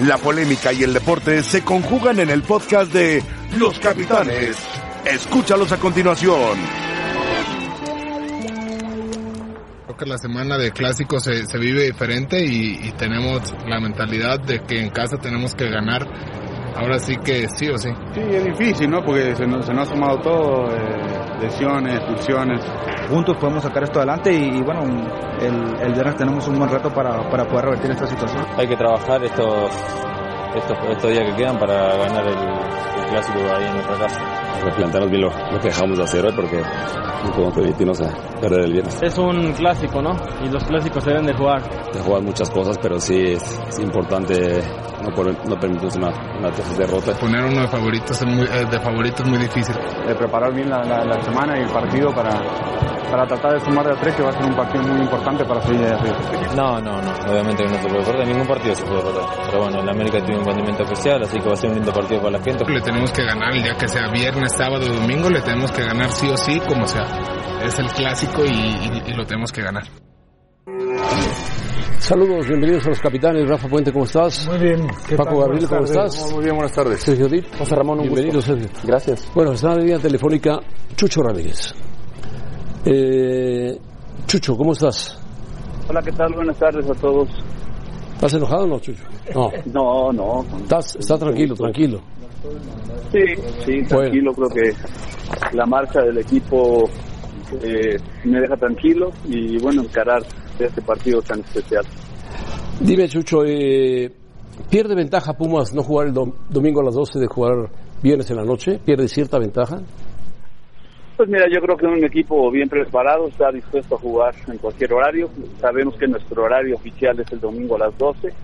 La polémica y el deporte se conjugan en el podcast de Los Capitanes. Escúchalos a continuación. Creo que la semana de clásicos se, se vive diferente y, y tenemos la mentalidad de que en casa tenemos que ganar ahora sí que sí o sí. Sí, es difícil, ¿no? Porque se nos, se nos ha sumado todo, eh, lesiones, expulsiones. Juntos podemos sacar esto adelante y, y bueno, el, el, viernes tenemos un buen reto para, para, poder revertir esta situación. Hay que trabajar estos, estos, estos días que quedan para ganar el, el clásico ahí en nuestra casa. Replantearnos bien lo, lo, que dejamos de hacer hoy porque no podemos permitirnos a perder el viernes. Es un clásico, ¿no? Y los clásicos se deben de jugar. Se juegan muchas cosas, pero sí es, es importante no, por, no permitirse una, una derrota. Poner uno de favoritos es muy, eh, de favoritos es muy difícil. De preparar bien la, la, la, semana y el partido para, para tratar de sumar de a tres, que va a ser un partido muy importante para seguir de arriba. No, no, no. Obviamente que no se puede perder. Ningún partido se puede perder. Pero bueno, en América tiene un rendimiento especial, así que va a ser un lindo partido para la gente. Le tenemos que ganar el día que sea viernes, sábado domingo, le tenemos que ganar sí o sí, como sea. Es el clásico y, y, y lo tenemos que ganar. Saludos, bienvenidos a los capitanes. Rafa Puente, ¿cómo estás? Muy bien. Paco Gabriel, ¿cómo estás? Muy bien, buenas tardes. Sergio Dip. José Ramón, un Bienvenido, gusto. Sergio. Gracias. Bueno, está en la línea telefónica Chucho Ramírez. Eh, Chucho, ¿cómo estás? Hola, ¿qué tal? Buenas tardes a todos. ¿Estás enojado o no, Chucho? No. no, no. ¿Estás, está tranquilo, tranquilo. Sí, sí, tranquilo. Bueno. Creo que la marcha del equipo eh, me deja tranquilo y bueno, encarar este partido tan especial. Dime, Chucho, eh, ¿pierde ventaja Pumas no jugar el dom domingo a las 12 de jugar viernes en la noche? ¿Pierde cierta ventaja? Pues mira, yo creo que un equipo bien preparado está dispuesto a jugar en cualquier horario. Sabemos que nuestro horario oficial es el domingo a las 12.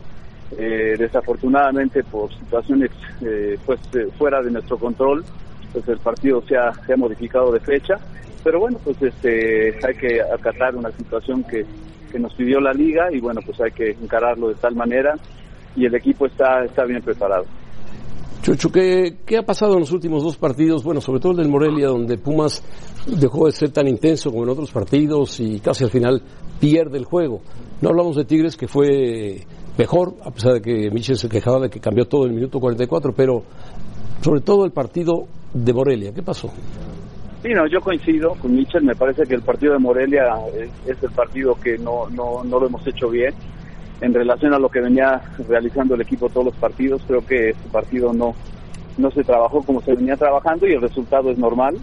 Eh, desafortunadamente, por situaciones eh, pues eh, fuera de nuestro control, pues el partido se ha, se ha modificado de fecha. Pero bueno, pues este hay que acatar una situación que, que nos pidió la liga y bueno, pues hay que encararlo de tal manera y el equipo está, está bien preparado. Chucho, ¿qué, ¿qué, ha pasado en los últimos dos partidos? Bueno, sobre todo el del Morelia, donde Pumas dejó de ser tan intenso como en otros partidos y casi al final pierde el juego. No hablamos de Tigres, que fue mejor, a pesar de que Michel se quejaba de que cambió todo en el minuto 44, pero sobre todo el partido de Morelia. ¿Qué pasó? Sí, no, yo coincido con Michel, me parece que el partido de Morelia es, es el partido que no, no, no lo hemos hecho bien en relación a lo que venía realizando el equipo todos los partidos, creo que este partido no, no se trabajó como se venía trabajando y el resultado es normal,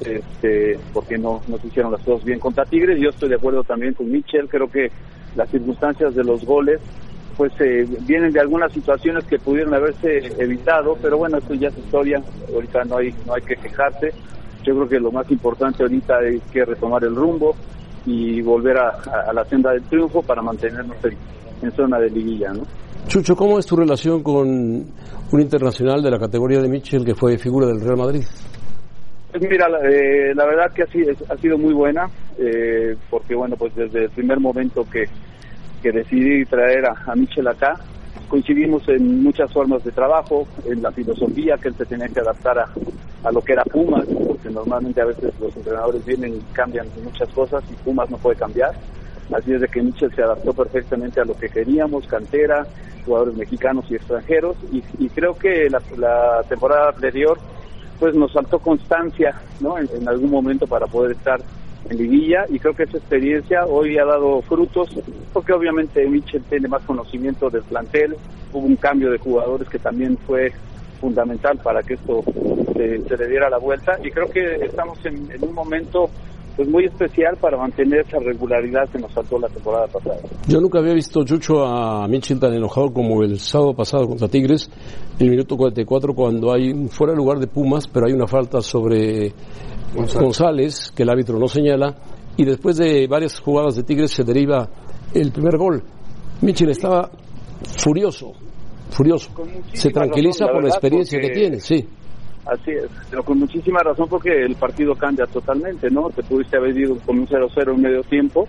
este, porque no, no se hicieron las cosas bien contra Tigres. Yo estoy de acuerdo también con Michel, creo que las circunstancias de los goles pues eh, vienen de algunas situaciones que pudieron haberse evitado, pero bueno, esto ya es historia, ahorita no hay, no hay que quejarse. Yo creo que lo más importante ahorita es que retomar el rumbo y volver a, a, la senda del triunfo para mantenernos en, en zona de liguilla, ¿no? Chucho, ¿cómo es tu relación con un internacional de la categoría de Mitchell que fue figura del Real Madrid? Pues mira, eh, la verdad que ha sido, ha sido muy buena, eh, porque bueno, pues desde el primer momento que, que decidí traer a, a Mitchell acá, coincidimos en muchas formas de trabajo, en la filosofía que él se tenía que adaptar a, a lo que era Pumas, porque normalmente a veces los entrenadores vienen y cambian muchas cosas y Pumas no puede cambiar. Así es de que Mitchell se adaptó perfectamente a lo que queríamos, cantera, jugadores mexicanos y extranjeros, y, y creo que la, la, temporada anterior pues nos faltó constancia ¿no? En, en, algún momento para poder estar en liguilla y creo que esa experiencia hoy ha dado frutos porque obviamente Mitchell tiene más conocimiento del plantel, hubo un cambio de jugadores que también fue fundamental para que esto se, se le diera la vuelta y creo que estamos en, en un momento pues muy especial para mantener esa regularidad que nos faltó la temporada pasada. Yo nunca había visto Chucho a Mitchell tan enojado como el sábado pasado contra Tigres, en el minuto 44, cuando hay fuera de lugar de Pumas, pero hay una falta sobre González. González, que el árbitro no señala, y después de varias jugadas de Tigres se deriva el primer gol. Mitchell estaba furioso, furioso. Se tranquiliza razón, por la experiencia porque... que tiene, sí. Así es, pero con muchísima razón porque el partido cambia totalmente, ¿no? Te pudiste haber ido con un 0-0 en medio tiempo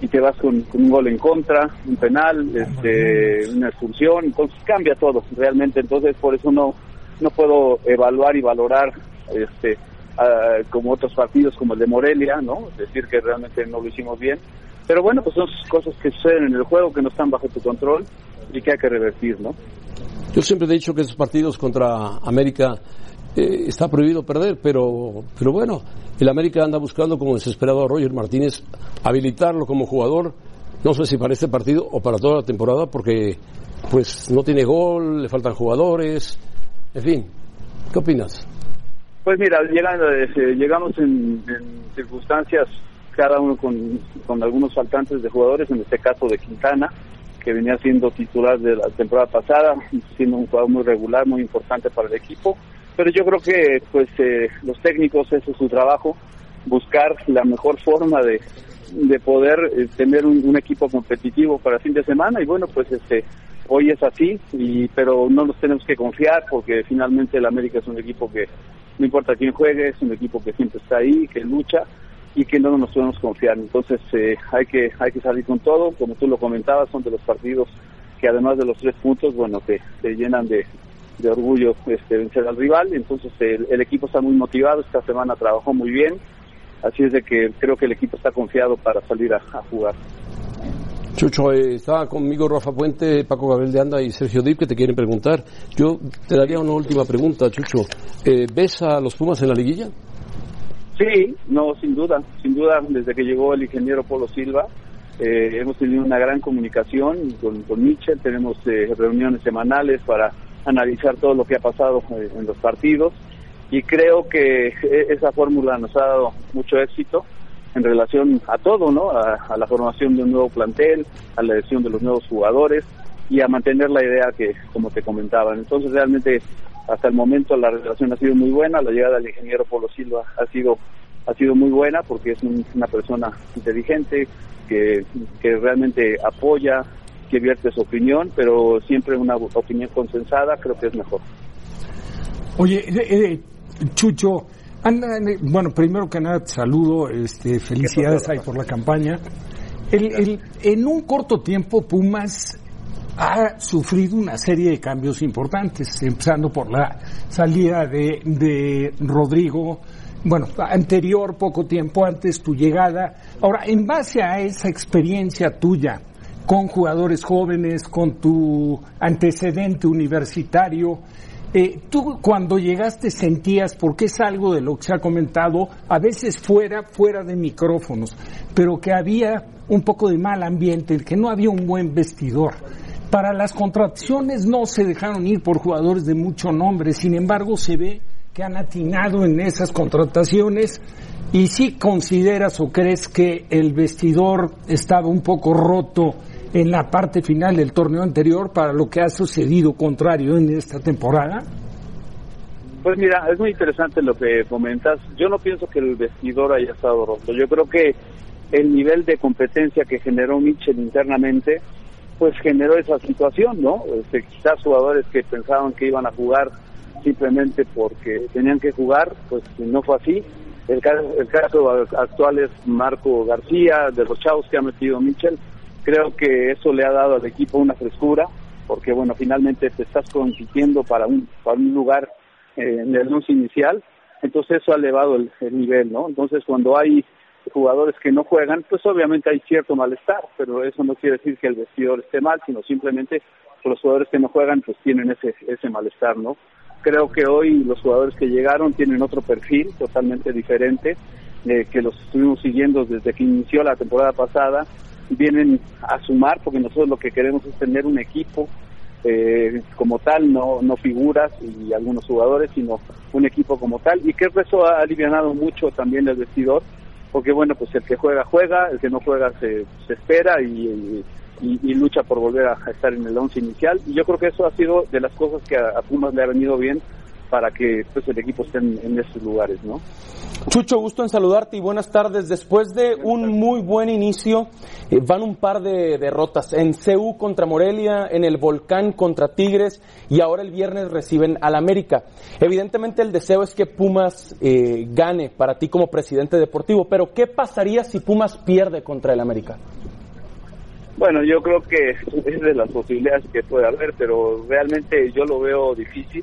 y te vas con, con, un gol en contra, un penal, este, una expulsión, entonces cambia todo realmente, entonces por eso no no puedo evaluar y valorar este uh, como otros partidos como el de Morelia, ¿no? Decir que realmente no lo hicimos bien, pero bueno, pues son cosas que suceden en el juego que no están bajo tu control y que hay que revertir, ¿no? Yo siempre he dicho que esos partidos contra América eh, está prohibido perder, pero, pero bueno, el América anda buscando como desesperado a Roger Martínez habilitarlo como jugador, no sé si para este partido o para toda la temporada, porque pues no tiene gol, le faltan jugadores, en fin, ¿qué opinas? Pues mira, llegando, eh, llegamos en, circunstancias, cada uno con, con algunos faltantes de jugadores, en este caso de Quintana, que venía siendo titular de la temporada pasada, siendo un jugador muy regular, muy importante para el equipo. Pero yo creo que pues eh, los técnicos, ese es su trabajo, buscar la mejor forma de, de poder eh, tener un, equipo competitivo para fin de semana y bueno, pues este hoy es así, y, pero no nos tenemos que confiar porque finalmente el América es un equipo que no importa quién juegue, es un equipo que siempre está ahí, que lucha y que no nos podemos confiar. Entonces eh, hay que hay que salir con todo, como tú lo comentabas, son de los partidos que además de los tres puntos, bueno, te, llenan de, orgullo este, vencer al rival. Entonces el, equipo está muy motivado, esta semana trabajó muy bien, así es de que creo que el equipo está confiado para salir a, jugar. Chucho, eh, estaba conmigo Rafa Puente, Paco Gabriel de Anda y Sergio Dip que te quieren preguntar. Yo te daría una última pregunta, Chucho. Eh, ¿Ves a los Pumas en la liguilla? Sí, no, sin duda, sin duda, desde que llegó el ingeniero Polo Silva, eh, hemos tenido una gran comunicación con, con Michel, tenemos eh, reuniones semanales para analizar todo lo que ha pasado eh, en los partidos y creo que esa fórmula nos ha dado mucho éxito en relación a todo, ¿no? A, a, la formación de un nuevo plantel, a la elección de los nuevos jugadores y a mantener la idea que, como te comentaban. Entonces, realmente hasta el momento la relación ha sido muy buena, la llegada del ingeniero Polo Silva ha sido ha sido muy buena porque es una persona inteligente que, que realmente apoya, que vierte su opinión, pero siempre una opinión consensada creo que es mejor. Oye, eh, eh, Chucho, anda, bueno, primero que nada te saludo, este, felicidades ahí por la campaña. El, el, en un corto tiempo Pumas ha sufrido una serie de cambios importantes, empezando por la salida de, de Rodrigo, bueno, anterior, poco tiempo antes, tu llegada. Ahora, en base a esa experiencia tuya, con jugadores jóvenes, con tu antecedente universitario, eh, tú cuando llegaste sentías, porque es algo de lo que se ha comentado, a veces fuera, fuera de micrófonos, pero que había un poco de mal ambiente, que no había un buen vestidor. Para las contrataciones no se dejaron ir por jugadores de mucho nombre, sin embargo se ve que han atinado en esas contrataciones y si consideras o crees que el vestidor estaba un poco roto en la parte final del torneo anterior para lo que ha sucedido contrario en esta temporada? Pues mira, es muy interesante lo que comentas. Yo no pienso que el vestidor haya estado roto. Yo creo que el nivel de competencia que generó Mitchell internamente pues generó esa situación, ¿no? Este, quizás jugadores que pensaban que iban a jugar simplemente porque tenían que jugar, pues no fue así. El caso, el caso actual es Marco García, de los chavos que ha metido Michel. Creo que eso le ha dado al equipo una frescura, porque bueno, finalmente te estás compitiendo para un, para un lugar eh, en el once inicial, entonces eso ha elevado el nivel, ¿no? Entonces cuando hay jugadores que no juegan, pues obviamente hay cierto malestar, pero eso no quiere decir que el vestidor esté mal, sino simplemente los jugadores que no juegan pues tienen ese, ese malestar, ¿no? Creo que hoy los jugadores que llegaron tienen otro perfil totalmente diferente, eh, que los estuvimos siguiendo desde que inició la temporada pasada, vienen a sumar porque nosotros lo que queremos es tener un equipo eh, como tal, no, no figuras y algunos jugadores, sino un equipo como tal. Y que eso ha alivianado mucho también el vestidor, porque bueno, pues el que juega, juega, el que no juega se, se espera y, y, lucha por volver a, estar en el once inicial. Y yo creo que eso ha sido de las cosas que a, Pumas le ha venido bien para que pues el equipo esté en, esos lugares, ¿no? Chucho, gusto en saludarte y buenas tardes. Después de un muy buen inicio, eh, van un par de derrotas en CU contra Morelia, en el Volcán contra Tigres y ahora el viernes reciben al América. Evidentemente el deseo es que Pumas eh, gane para ti como presidente deportivo, pero ¿qué pasaría si Pumas pierde contra el América? Bueno, yo creo que es de las posibilidades que puede haber, pero realmente yo lo veo difícil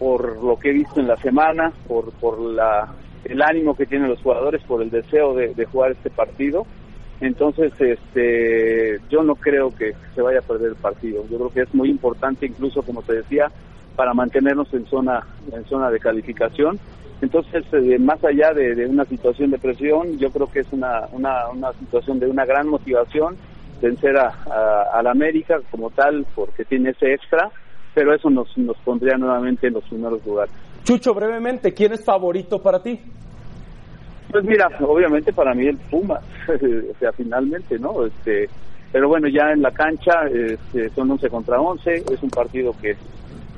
por lo que he visto en la semana, por, por la, el ánimo que tienen los jugadores, por el deseo de, jugar este partido. Entonces, este, yo no creo que se vaya a perder el partido. Yo creo que es muy importante, incluso como te decía, para mantenernos en zona, en zona de calificación. Entonces, eh, más allá de, una situación de presión, yo creo que es una, una, una situación de una gran motivación vencer a, a, la América como tal, porque tiene ese extra, pero eso nos, nos pondría nuevamente en los primeros lugares. Chucho, brevemente, ¿quién es favorito para ti? Pues mira, obviamente para mí el Puma, o sea, finalmente, ¿no? Este, pero bueno, ya en la cancha este, son 11 contra 11, es un partido que,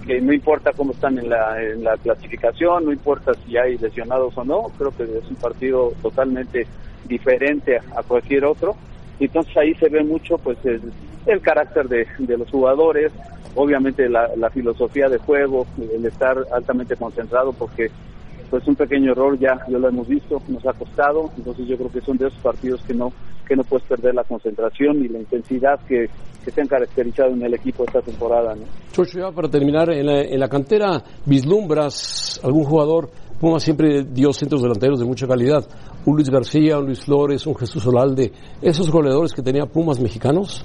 que no importa cómo están en la, en la clasificación, no importa si hay lesionados o no, creo que es un partido totalmente diferente a, cualquier otro. Entonces ahí se ve mucho pues el, el carácter de, de, los jugadores, obviamente la, filosofía de juego, el estar altamente concentrado porque pues un pequeño error ya, ya lo hemos visto, nos ha costado, entonces yo creo que son de esos partidos que no que no puedes perder la concentración y la intensidad que, que se han caracterizado en el equipo esta temporada. ¿no? Chucho, ya para terminar, en la, en la cantera, ¿vislumbras algún jugador? Puma siempre dio centros delanteros de mucha calidad. Un Luis García, un Luis Flores, un Jesús Olalde. ¿Esos goleadores que tenía Pumas mexicanos?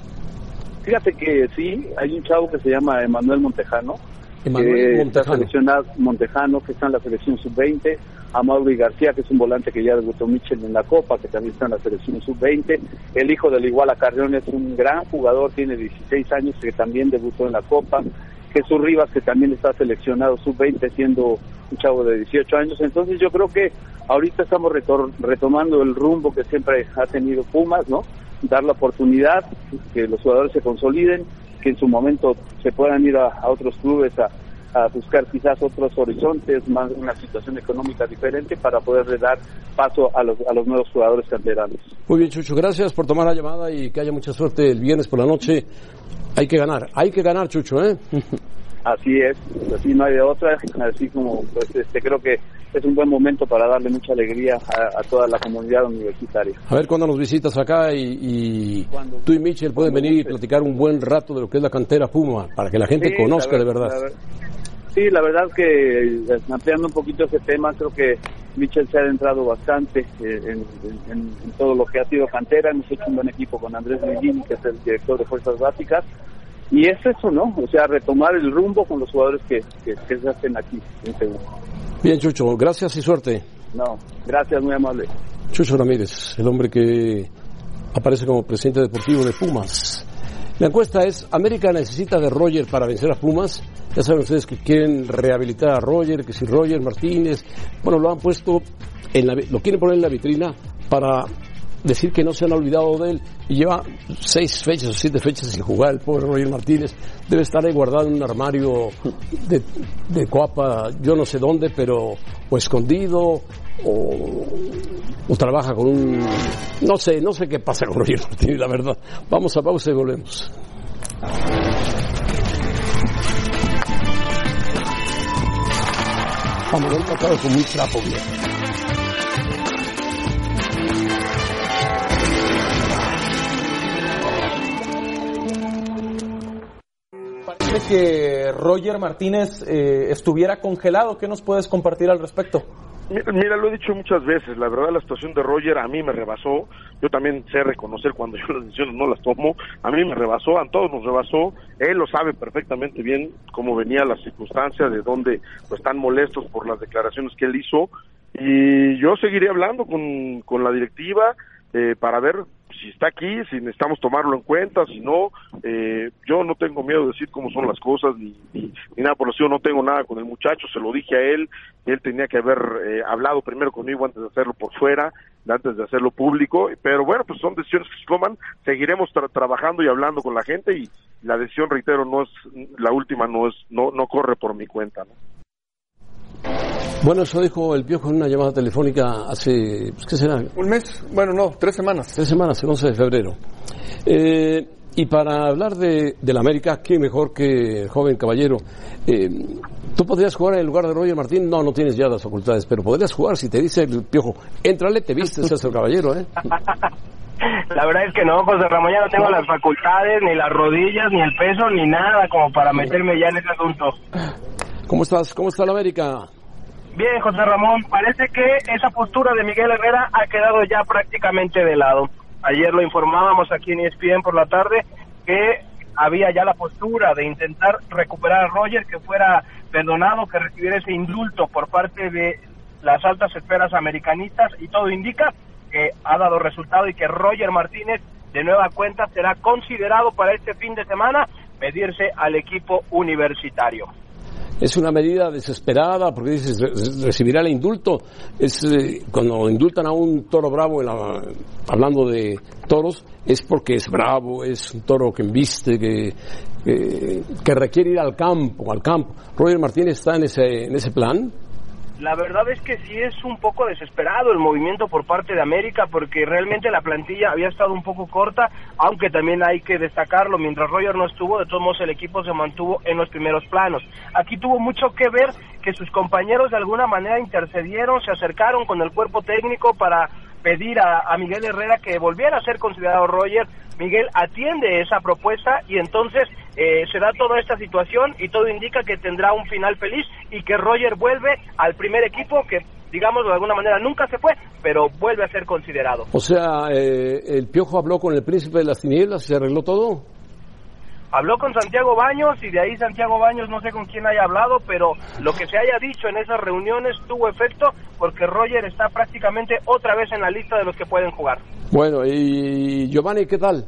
Fíjate que sí, hay un chavo que se llama Emanuel Montejano, Emanuel Montejano. seleccionado Montejano, que está en la selección sub-20, a Mauri García, que es un volante que ya debutó Michel en la Copa, que también está en la selección sub-20, el hijo del Iguala Carrión es un gran jugador, tiene 16 años, que también debutó en la Copa, Jesús Rivas, que también está seleccionado sub-20, siendo un chavo de 18 años, entonces yo creo que ahorita estamos retomando el rumbo que siempre ha tenido Pumas, ¿no? Dar la oportunidad, que los jugadores se consoliden, que en su momento se puedan ir a, otros clubes a, buscar quizás otros horizontes, más una situación económica diferente para poder dar paso a los, a los nuevos jugadores canteranos. Muy bien, Chucho, gracias por tomar la llamada y que haya mucha suerte el viernes por la noche. Hay que ganar, hay que ganar, Chucho, ¿eh? Así es, así no hay de otra, así como pues este creo que es un buen momento para darle mucha alegría a, toda la comunidad universitaria. A ver cuándo nos visitas acá y, tú y Michel pueden venir y platicar un buen rato de lo que es la cantera Puma, para que la gente conozca de verdad. Sí, la verdad que eh, ampliando un poquito ese tema, creo que Michel se ha adentrado bastante eh, en, todo lo que ha sido cantera. Hemos hecho un buen equipo con Andrés Medellín, que es el director de Fuerzas Básicas. Y es eso, ¿no? O sea, retomar el rumbo con los jugadores que, que, se hacen aquí en Seúl. Bien, Chucho, gracias y suerte. No, gracias, muy amable. Chucho Ramírez, el hombre que aparece como presidente deportivo de Pumas. La encuesta es, ¿América necesita de Roger para vencer a Pumas? Ya saben ustedes que quieren rehabilitar a Roger, que si Roger Martínez, bueno, lo han puesto, en la, lo quieren poner en la vitrina para decir que no se han olvidado de él y lleva seis fechas o siete fechas sin jugar el pobre Roger Martínez debe estar ahí guardado en un armario de, de coapa yo no sé dónde pero o escondido o, trabaja con un no sé no sé qué pasa con Roger Martínez la verdad vamos a pausa y volvemos vamos a con muy trapo bien. que Roger Martínez eh, estuviera congelado. ¿Qué nos puedes compartir al respecto? Mira, lo he dicho muchas veces, la verdad la situación de Roger a mí me rebasó, yo también sé reconocer cuando yo las decisiones no las tomo, a mí me rebasó, a todos nos rebasó, él lo sabe perfectamente bien cómo venía la circunstancia, de dónde pues, están molestos por las declaraciones que él hizo, y yo seguiré hablando con, con la directiva eh, para ver si está aquí, si necesitamos tomarlo en cuenta, si no, eh, yo no tengo miedo de decir cómo son las cosas, ni, ni, nada por eso, no tengo nada con el muchacho, se lo dije a él, él tenía que haber eh, hablado primero conmigo antes de hacerlo por fuera, antes de hacerlo público, pero bueno, pues son decisiones que se toman, seguiremos trabajando y hablando con la gente y la decisión, reitero, no es, la última no es, no, no corre por mi cuenta, ¿no? Bueno, eso dijo el Piojo en una llamada telefónica hace, pues, ¿qué será? Un mes, bueno, no, tres semanas. Tres semanas, el 11 de febrero. Eh, y para hablar de, de, la América, ¿qué mejor que el joven caballero? Eh, ¿Tú podrías jugar en el lugar de Roger Martín? No, no tienes ya las facultades, pero podrías jugar si te dice el Piojo, éntrale, te viste, seas el caballero, ¿eh? La verdad es que no, José Ramón, ya no tengo las facultades, ni las rodillas, ni el peso, ni nada como para meterme ya en ese asunto. ¿Cómo estás? ¿Cómo está la América? Bien, José Ramón, parece que esa postura de Miguel Herrera ha quedado ya prácticamente de lado. ayer lo informábamos aquí en ESPN por la tarde, que había ya la postura de intentar recuperar a Roger, que fuera perdonado, que recibiera ese indulto por parte de las altas esferas americanistas y todo indica que ha dado resultado y que Roger Martínez de nueva cuenta será considerado para este fin de semana medirse al equipo universitario. Es una medida desesperada porque dices re- recibirá el indulto. Es eh, cuando indultan a un toro bravo, en la- hablando de toros, es porque es bravo, es un toro que embiste, que, que, que requiere ir al campo, al campo. Roger Martínez está en ese, en ese plan. La verdad es que sí es un poco desesperado el movimiento por parte de América porque realmente la plantilla había estado un poco corta, aunque también hay que destacarlo, mientras Roger no estuvo, de todos modos el equipo se mantuvo en los primeros planos. Aquí tuvo mucho que ver que sus compañeros de alguna manera intercedieron, se acercaron con el cuerpo técnico para pedir a, Miguel Herrera que volviera a ser considerado Roger. Miguel atiende esa propuesta y entonces eh, se da toda esta situación y todo indica que tendrá un final feliz y que Roger vuelve al primer equipo que, digamos, de alguna manera nunca se fue, pero vuelve a ser considerado. O sea, eh, el Piojo habló con el príncipe de las tinieblas y se arregló todo. Habló con Santiago Baños y de ahí Santiago Baños no sé con quién haya hablado, pero lo que se haya dicho en esas reuniones tuvo efecto porque Roger está prácticamente otra vez en la lista de los que pueden jugar. Bueno, y Giovanni, ¿qué tal?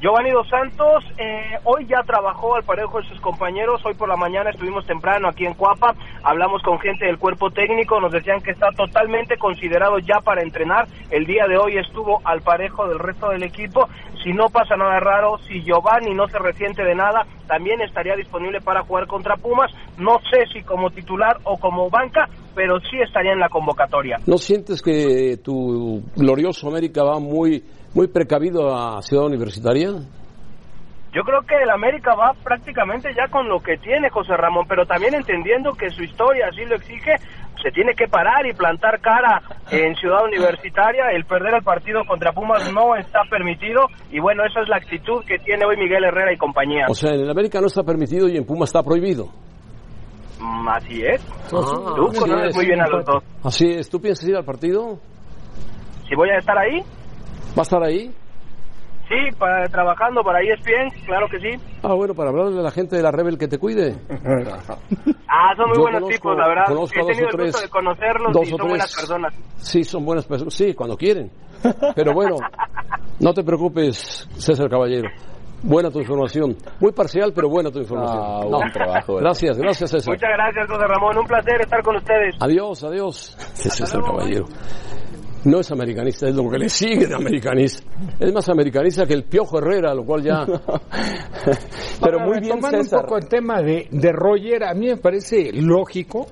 Giovanni Dos Santos eh, hoy ya trabajó al parejo de sus compañeros. Hoy por la mañana estuvimos temprano aquí en Cuapa. Hablamos con gente del cuerpo técnico. Nos decían que está totalmente considerado ya para entrenar. El día de hoy estuvo al parejo del resto del equipo. Si no pasa nada raro, si Giovanni no se resiente de nada, también estaría disponible para jugar contra Pumas. No sé si como titular o como banca, pero sí estaría en la convocatoria. ¿No sientes que tu glorioso América va muy, muy precavido a Ciudad Universitaria? Yo creo que el América va prácticamente ya con lo que tiene José Ramón, pero también entendiendo que su historia así lo exige, se tiene que parar y plantar cara en Ciudad Universitaria. El perder el partido contra Pumas no está permitido y bueno, esa es la actitud que tiene hoy Miguel Herrera y compañía. O sea, en el América no está permitido y en Puma está prohibido. Mm, Así es. Ah, Tú así conoces es. muy bien a los dos. Así es. ¿Tú piensas ir al partido? Si voy a estar ahí, ¿Va a estar ahí? sí, para, trabajando para ESPN, claro que sí. Ah, bueno, para hablarle a la gente de la Rebel que te cuide. Ah, son muy Yo buenos conozco- tipos, la verdad. conozco He tenido o el gusto tres- de conocerlos dos y son buenas personas. Sí, son buenas personas. Sí, cuando quieren. Pero bueno, no te preocupes, César Caballero. Buena tu información. Muy parcial, pero buena tu información. Ah, buen trabajo, ¿verdad? Gracias, gracias, César. Muchas gracias, José Ramón. Un placer estar con ustedes. Adiós, adiós. César Caballero. No es americanista, es lo que le sigue de americanista. Es más americanista que el Piojo Herrera, lo cual ya... Pero muy bien, un poco el tema de, de Roger, a mí me parece lógico,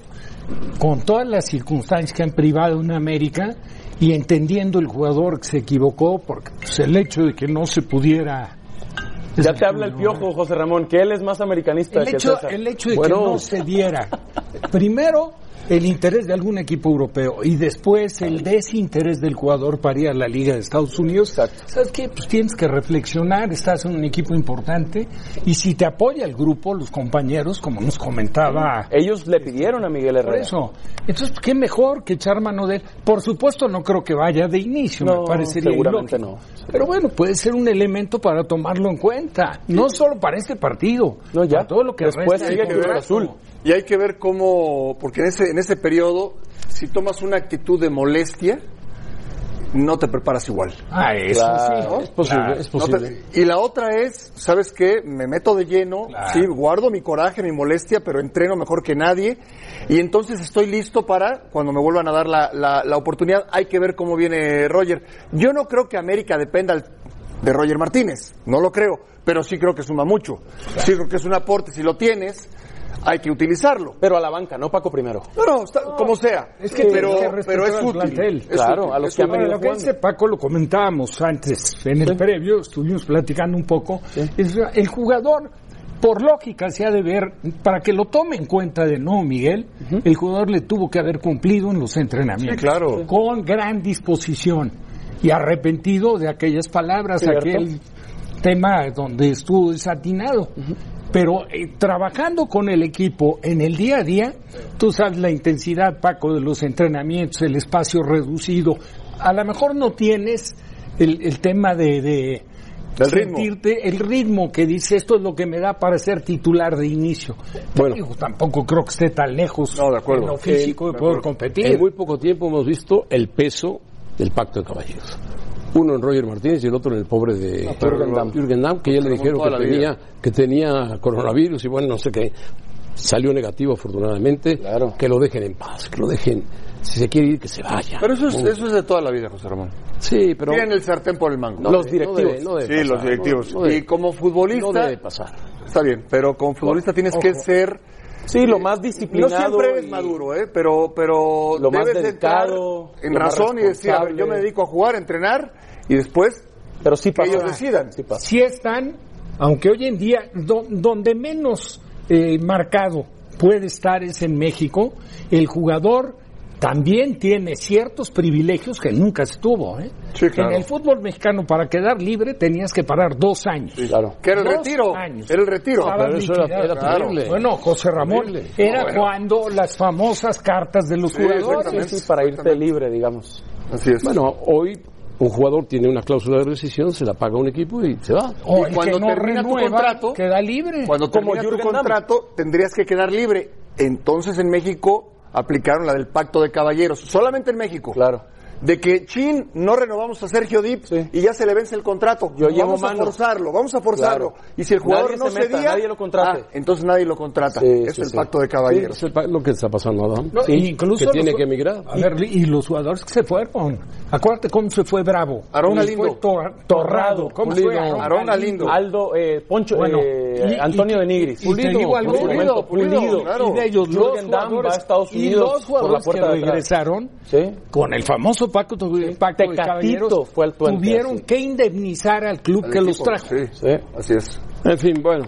con todas las circunstancias que han privado en América y entendiendo el jugador que se equivocó, porque pues, el hecho de que no se pudiera... Ya te habla el piojo, José Ramón, que él es más americanista El que hecho, César. el hecho de que no se diera, primero, el interés de algún equipo europeo y después el desinterés del jugador para ir a la Liga de Estados Unidos. ¿Sabes qué? Pues tienes que reflexionar, estás en un equipo importante y si te apoya el grupo, los compañeros, como nos comentaba. Ellos le pidieron a Miguel Por Herrera. eso. Entonces, qué mejor que echar mano de él. Por supuesto, no creo que vaya de inicio, No, me parecería seguramente ilógico. Pero bueno, puede ser un elemento para tomarlo en cuenta. No solo para este partido, no, ya. para todo lo que Después resta sigue. Azul. Y hay que ver cómo, porque en ese, en ese periodo, si tomas una actitud de molestia, no te preparas igual. Ah, eso sí. Es posible, Claro. es posible. No te- y la otra es, ¿sabes qué? Me meto de lleno, sí, guardo mi coraje, mi molestia, pero entreno mejor que nadie. Y entonces estoy listo para, cuando me vuelvan a dar la, la- la oportunidad, hay que ver cómo viene Roger. Yo no creo que América dependa al- de Roger Martínez, no lo creo, pero sí creo que suma mucho. Sí creo que es un aporte, si lo tienes, hay que utilizarlo. Pero a la banca, no Paco primero. No, no, está- como sea. Es que pero, que pero es útil. plantel. Es útil, es útil. Ahora, lo que dice Paco lo comentábamos antes en el previo, estuvimos platicando un poco. Es, el jugador, por lógica, se ha de ver, para que lo tome en cuenta de no, Miguel, el jugador le tuvo que haber cumplido en los entrenamientos. Sí, claro. Con gran disposición y arrepentido de aquellas palabras, Cierto. aquel tema donde estuvo desatinado. Pero eh, trabajando con el equipo en el día a día, tú sabes la intensidad, Paco, de los entrenamientos, el espacio reducido. A lo mejor no tienes el, el tema de, de Del ritmo. sentirte, el ritmo que dice esto es lo que me da para ser titular de inicio. Bueno, tampoco creo que esté tan lejos No, de acuerdo. en lo físico de poder competir. En muy poco tiempo hemos visto el peso del pacto de caballeros. Uno en Roger Martínez y el otro en el pobre de Jürgen Damm. Que ya le dijeron que tenía, que tenía coronavirus y bueno, no sé qué. Salió negativo afortunadamente. Que lo dejen en paz, que lo dejen. Si se quiere ir, que se vaya. Pero eso es, eso es de toda la vida, José Ramón. Sí, pero... Tienen el sartén por el mango. No Los no directivos. debe- no debe sí, pasar, los directivos. no- no debe- y como futbolista... no debe pasar. Está bien, pero como futbolista tienes que ser... Sí, lo más No disciplinado. siempre eres y- maduro, ¿eh? Pero, pero Lo más entrar dedicado, en lo más razón y decir, a ver, yo me dedico a jugar, a entrenar y después Pero sí que ellos decidan. Sí pasa. si están, aunque hoy en día do- donde menos eh, marcado puede estar es en México, el jugador también tiene ciertos privilegios que nunca estuvo. ¿eh? Sí, claro. En el fútbol mexicano para quedar libre tenías que parar dos años. Claro. Que era el Dos retiro. años. Era el retiro. Pero eso era- liquidado. era terrible. Bueno, José Ramón, Terrible. era Bueno. cuando las famosas cartas de los Sí, jugadores. Sí, sí, para irte libre, digamos. Así es. Bueno, hoy un jugador tiene una cláusula de rescisión, se la paga un equipo y se va. O Y cuando no termina tu contrato, queda libre. Cuando termina tu contrato, tendrías que quedar libre. Entonces en México aplicaron la del pacto de caballeros. Solamente en México. Claro. De que Chin no renovamos a Sergio Dip Sí. y ya se le vence el contrato. Yo llevo vamos a mano. forzarlo, vamos a forzarlo. Claro. Y si el jugador Nadie no se meta, cedía, nadie lo contrate. ah, entonces nadie lo contrata. Sí, es sí, el sí. pacto de Sí, caballeros. es lo que está pasando. No, Sí, incluso que tiene los- que emigrar. A ver, y los jugadores que se fueron. Acuérdate cómo se fue Bravo. Aarón Y Galindo. fue Tor- Torrado. ¿Cómo Pulido. fue Aarón, Aarón Galindo. Aldo, eh, Poncho, Bueno, eh, y- Antonio y- de Nigris. y te digo algo, en su Pulido, momento, Pulido, claro. Y de ellos los jugadores, va a Estados y Unidos los por la jugadores que regresaron con el famoso de Tecatito caballeros fue el puente, tuvieron sí. que indemnizar al club Al que los trajo. Sí, Sí. así es. En fin, bueno.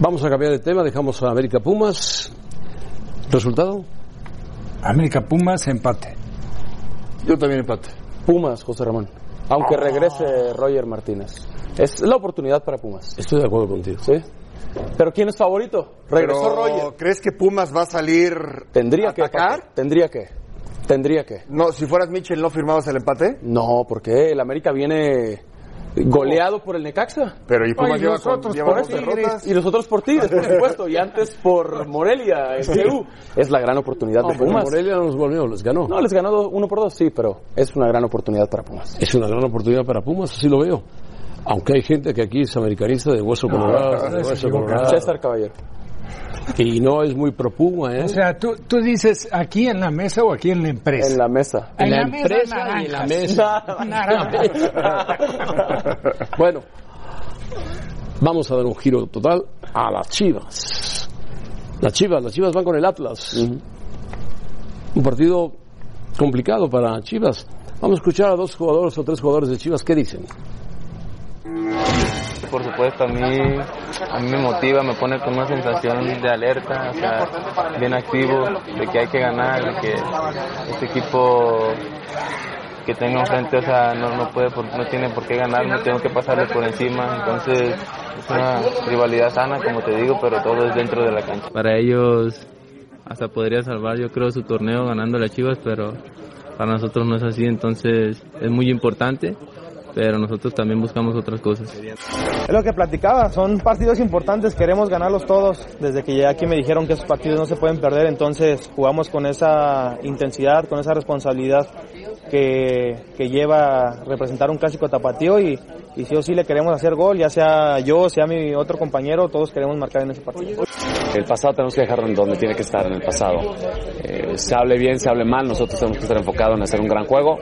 Vamos a cambiar de tema, dejamos a América Pumas. ¿Resultado? América Pumas empate. Yo también empate. Pumas, José Ramón. Aunque regrese Roger Martínez. Es la oportunidad para Pumas. Estoy de acuerdo contigo. ¿Sí? ¿Pero quién es favorito? Regresó Pero, Roger. ¿Crees que Pumas va a salir Tendría a que. atacar? Paco, Tendría que. Tendría que. No, si fueras Mitchell, ¿no firmabas el empate? No, porque el América viene goleado por el Necaxa. Pero y Pumas Ay, lleva, nosotros con, lleva por Tigres. derrotas. Y los otros por Tigres, por supuesto. Y antes por Morelia, en CU. Es la gran oportunidad No, de pero Pumas. Morelia no nos volvió, les ganó. No, les ganó uno por dos, sí, pero es una gran oportunidad para Pumas. Es una gran oportunidad para Pumas, así lo veo. Aunque hay gente que aquí es americanista de hueso colorado, de hueso colorado. César Caballero. Y no es muy pro Puma, ¿eh? O sea, tú, tú dices aquí en la mesa o aquí en la empresa. En la mesa. En la, empresa mesa, y en la. Naranjas. bueno, vamos a dar un giro total a las Chivas. Las Chivas, las Chivas van con el Atlas. Un partido complicado para Chivas. Vamos a escuchar a dos jugadores o tres jugadores de Chivas. ¿Qué dicen? Por supuesto, a mí, a mí me motiva, me pone con una sensación de alerta, o sea, bien activo, de que hay que ganar, de que este equipo que tengo enfrente, o sea, no, no puede, por- no tiene por qué ganar, no tengo que pasarle por encima, entonces es una rivalidad sana, como te digo, pero todo es dentro de la cancha. Para ellos, hasta podría salvar, yo creo, su torneo ganando las Chivas, pero para nosotros no es así, entonces es muy importante, pero nosotros también buscamos otras cosas. Es lo que platicaba, son partidos importantes, queremos ganarlos todos. Desde que llegué aquí me dijeron que esos partidos no se pueden perder, entonces jugamos con esa intensidad, con esa responsabilidad que, que lleva representar un clásico tapatío y, y sí o sí le queremos hacer gol, ya sea yo, sea mi otro compañero, todos queremos marcar en ese partido. El pasado tenemos que dejarlo en donde tiene que estar, en el pasado. Eh, se hable bien, se hable mal, nosotros tenemos que estar enfocados en hacer un gran juego,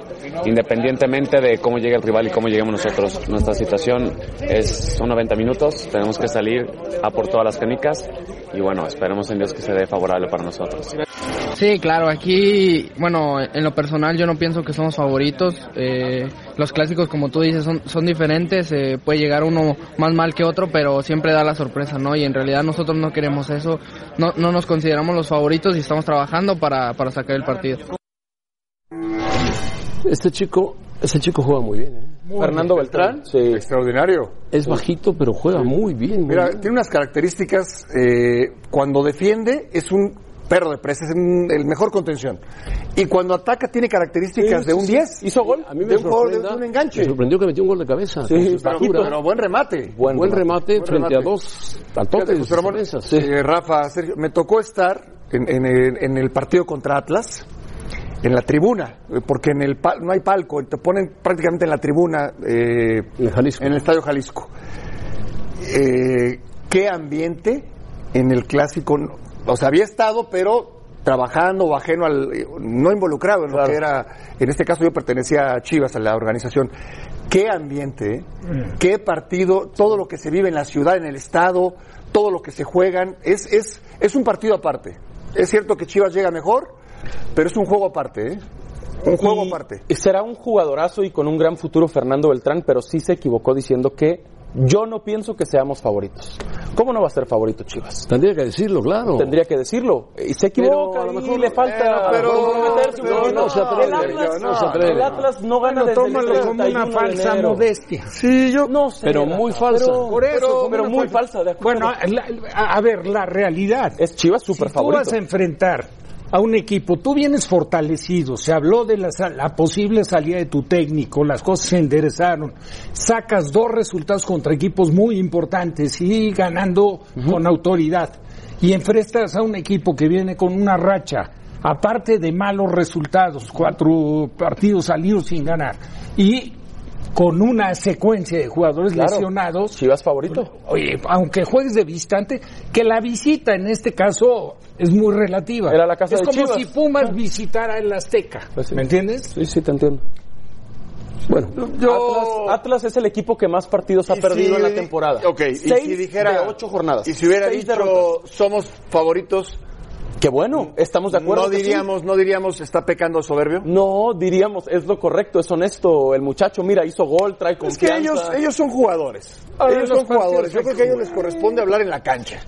independientemente de cómo llegue el rival y cómo lleguemos nosotros. Nuestra situación es, son 90 minutos, tenemos que salir a por todas las canicas y bueno, esperemos en Dios que se dé favorable para nosotros. Sí, claro, aquí, bueno, en lo personal yo no pienso que somos favoritos. Eh, los clásicos, como tú dices, son, son diferentes. eh, puede llegar uno más mal que otro, pero siempre da la sorpresa, ¿no? Y en realidad nosotros no queremos eso. No, no nos consideramos los favoritos y estamos trabajando para, para sacar el partido. Este chico, este chico juega muy bien, ¿eh? Fernando Beltrán, sí. Extraordinario. Es bajito, pero juega muy bien. muy Mira, bien. tiene unas características. eh, cuando defiende, es un perro de presa, es un- el mejor contención. Y cuando ataca tiene características Sí, de un sí. 10. ¿Hizo gol? A mí De me un jugador de- de un enganche. Me sorprendió que metió un gol de cabeza. Sí, pero-. Pero buen remate. Buen, remate Buen frente remate. a dos de. Sí. eh, Rafa, Sergio, me tocó estar en, en en el partido contra Atlas, en la tribuna, porque en el pa- no hay palco, te ponen prácticamente en la tribuna eh, en el Estadio Jalisco. Eh, ¿Qué ambiente en el clásico? O sea, había estado, pero trabajando o ajeno al, eh, no involucrado en lo que era, en este caso yo pertenecía a Chivas, a la organización. ¿Qué ambiente? eh? ¿Qué partido? Todo lo que se vive en la ciudad, en el estado, todo lo que se juegan, es, es, es un partido aparte. Es cierto que Chivas llega mejor, pero es un juego aparte, ¿eh? Un juego Y aparte. Será un jugadorazo y con un gran futuro Fernando Beltrán, pero sí se equivocó diciendo que yo no pienso que seamos favoritos. ¿Cómo no va a ser favorito Chivas? Tendría que decirlo, claro. Tendría que decirlo. Y se equivoca, Pero a lo y le falta Eh, pero poquito. no se atreve, el Atlas, no se atreve. el Atlas no gana Bueno, desde el como una 31 de falsa enero. modestia. Sí, yo. No sé. Pero muy falsa. Pero, Por eso, pero, muy falsa. de acuerdo. Bueno, a a ver, la realidad. es Chivas Si súper tú favorito. vas a enfrentar a un equipo, tú vienes fortalecido, se habló de la, la posible salida de tu técnico, las cosas se enderezaron, sacas dos resultados contra equipos muy importantes y ganando con autoridad, y enfrentas a un equipo que viene con una racha, aparte de malos resultados, cuatro partidos salidos sin ganar, y con una secuencia de jugadores Claro. lesionados, Chivas favorito. Oye, aunque juegues de visitante, que la visita en este caso es muy relativa. Era la casa es de como Chivas. si Pumas visitara el Azteca. Pues sí. ¿Me entiendes? Sí, sí, te entiendo. Bueno, Atlas, Atlas es el equipo que más partidos ha perdido si- en la temporada. Ok, y si dijera. de ocho jornadas. Y si hubiera Seis dicho, derrotas. somos favoritos, Qué bueno, estamos de acuerdo. no sí. diríamos, no diríamos, está pecando soberbio. No, diríamos, es lo correcto, es honesto. El muchacho, mira, hizo gol, trae Es confianza. que ellos, ellos son jugadores. Ver, ellos los son jugadores. Yo creo que a ellos les corresponde hablar en la cancha.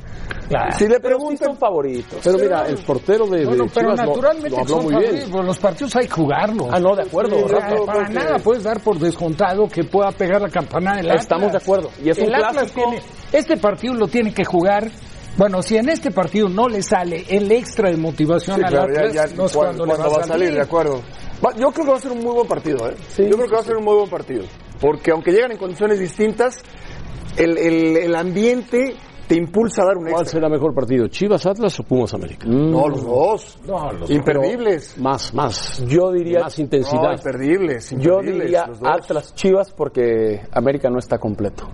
Claro. Si le Pero sí preguntan, son favoritos. pero mira, el portero de, de Bueno, pero Chivas lo- naturalmente lo, habló son muy favoritos, bien. pero los partidos hay que jugarlos. Ah, no, de acuerdo. Para nada que- puedes dar por descontado que pueda pegar la campana del Atlas. Estamos de acuerdo. Y es un el Atlas clásico. tiene- este partido lo tiene que jugar. Bueno, si en este partido no le sale el extra de motivación Sí, al claro, ya- Atlas, ya no es cuando, cuando, le cuando va a salir. de acuerdo. Va- yo creo que va a ser un muy buen partido, ¿eh? yo creo que va a ser un muy buen partido. Porque aunque llegan en condiciones distintas, el, el, el ambiente te impulsa a dar un ¿Cuál extra. será mejor partido? ¿Chivas Atlas o Pumas América? No, los dos. No, los- Imperdibles. Más, más. Yo diría, Más intensidad. No, imperdibles. yo imperdibles, diría los dos. Atlas Chivas porque América no está completo.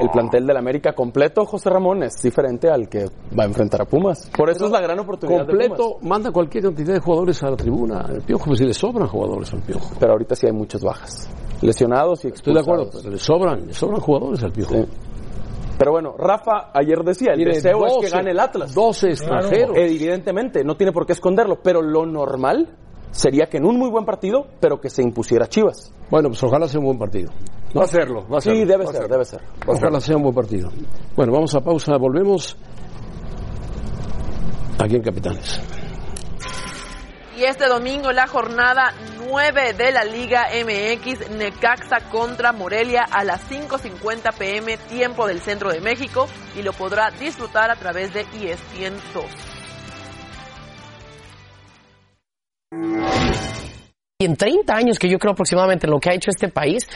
El plantel del América completo, José Ramón, es diferente al que va a enfrentar a Pumas. Por eso es la gran oportunidad de Completo, Pumas. manda cualquier cantidad de jugadores a la tribuna. El Piojo, pues si le sobran jugadores al Piojo. Pero ahorita sí hay muchas bajas. Lesionados y Estoy de acuerdo, expulsados. pero le sobran, le sobran jugadores al Piojo. Sí. Pero bueno, Rafa ayer decía, el deseo es 12, que gane el Atlas. 12 extranjeros. Evidentemente, no tiene por qué esconderlo, pero lo normal sería que en un muy buen partido, pero que se impusiera Chivas. Bueno, pues ojalá sea un buen partido. Va a serlo, va a Sí, debe ser, debe ser. Ojalá sea un buen partido. Bueno, vamos a pausa, volvemos aquí en Capitanes. Y este domingo la jornada 9 de la Liga MX, Necaxa contra Morelia a las 5.50 pm tiempo del centro de México y lo podrá disfrutar a través de ESPN 2. Y en 30 años, que yo creo aproximadamente lo que ha hecho este país,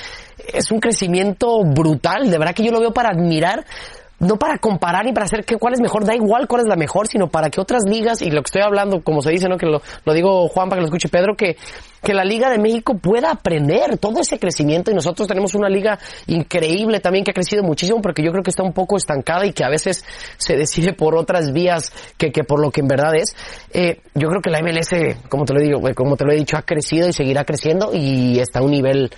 es un crecimiento brutal. De verdad que yo lo veo para admirar, no para comparar ni para hacer que, cuál es mejor, da igual cuál es la mejor, sino para que otras ligas, y lo que estoy hablando, como se dice, ¿no? que lo, lo digo Juan para que lo escuche Pedro, que, que la Liga de México pueda aprender todo ese crecimiento y nosotros tenemos una liga increíble también que ha crecido muchísimo porque yo creo que está un poco estancada y que a veces se decide por otras vías que, que por lo que en verdad es. Eh, yo creo que la MLS, como te lo digo, como te lo he dicho, ha crecido y seguirá creciendo y está a un nivel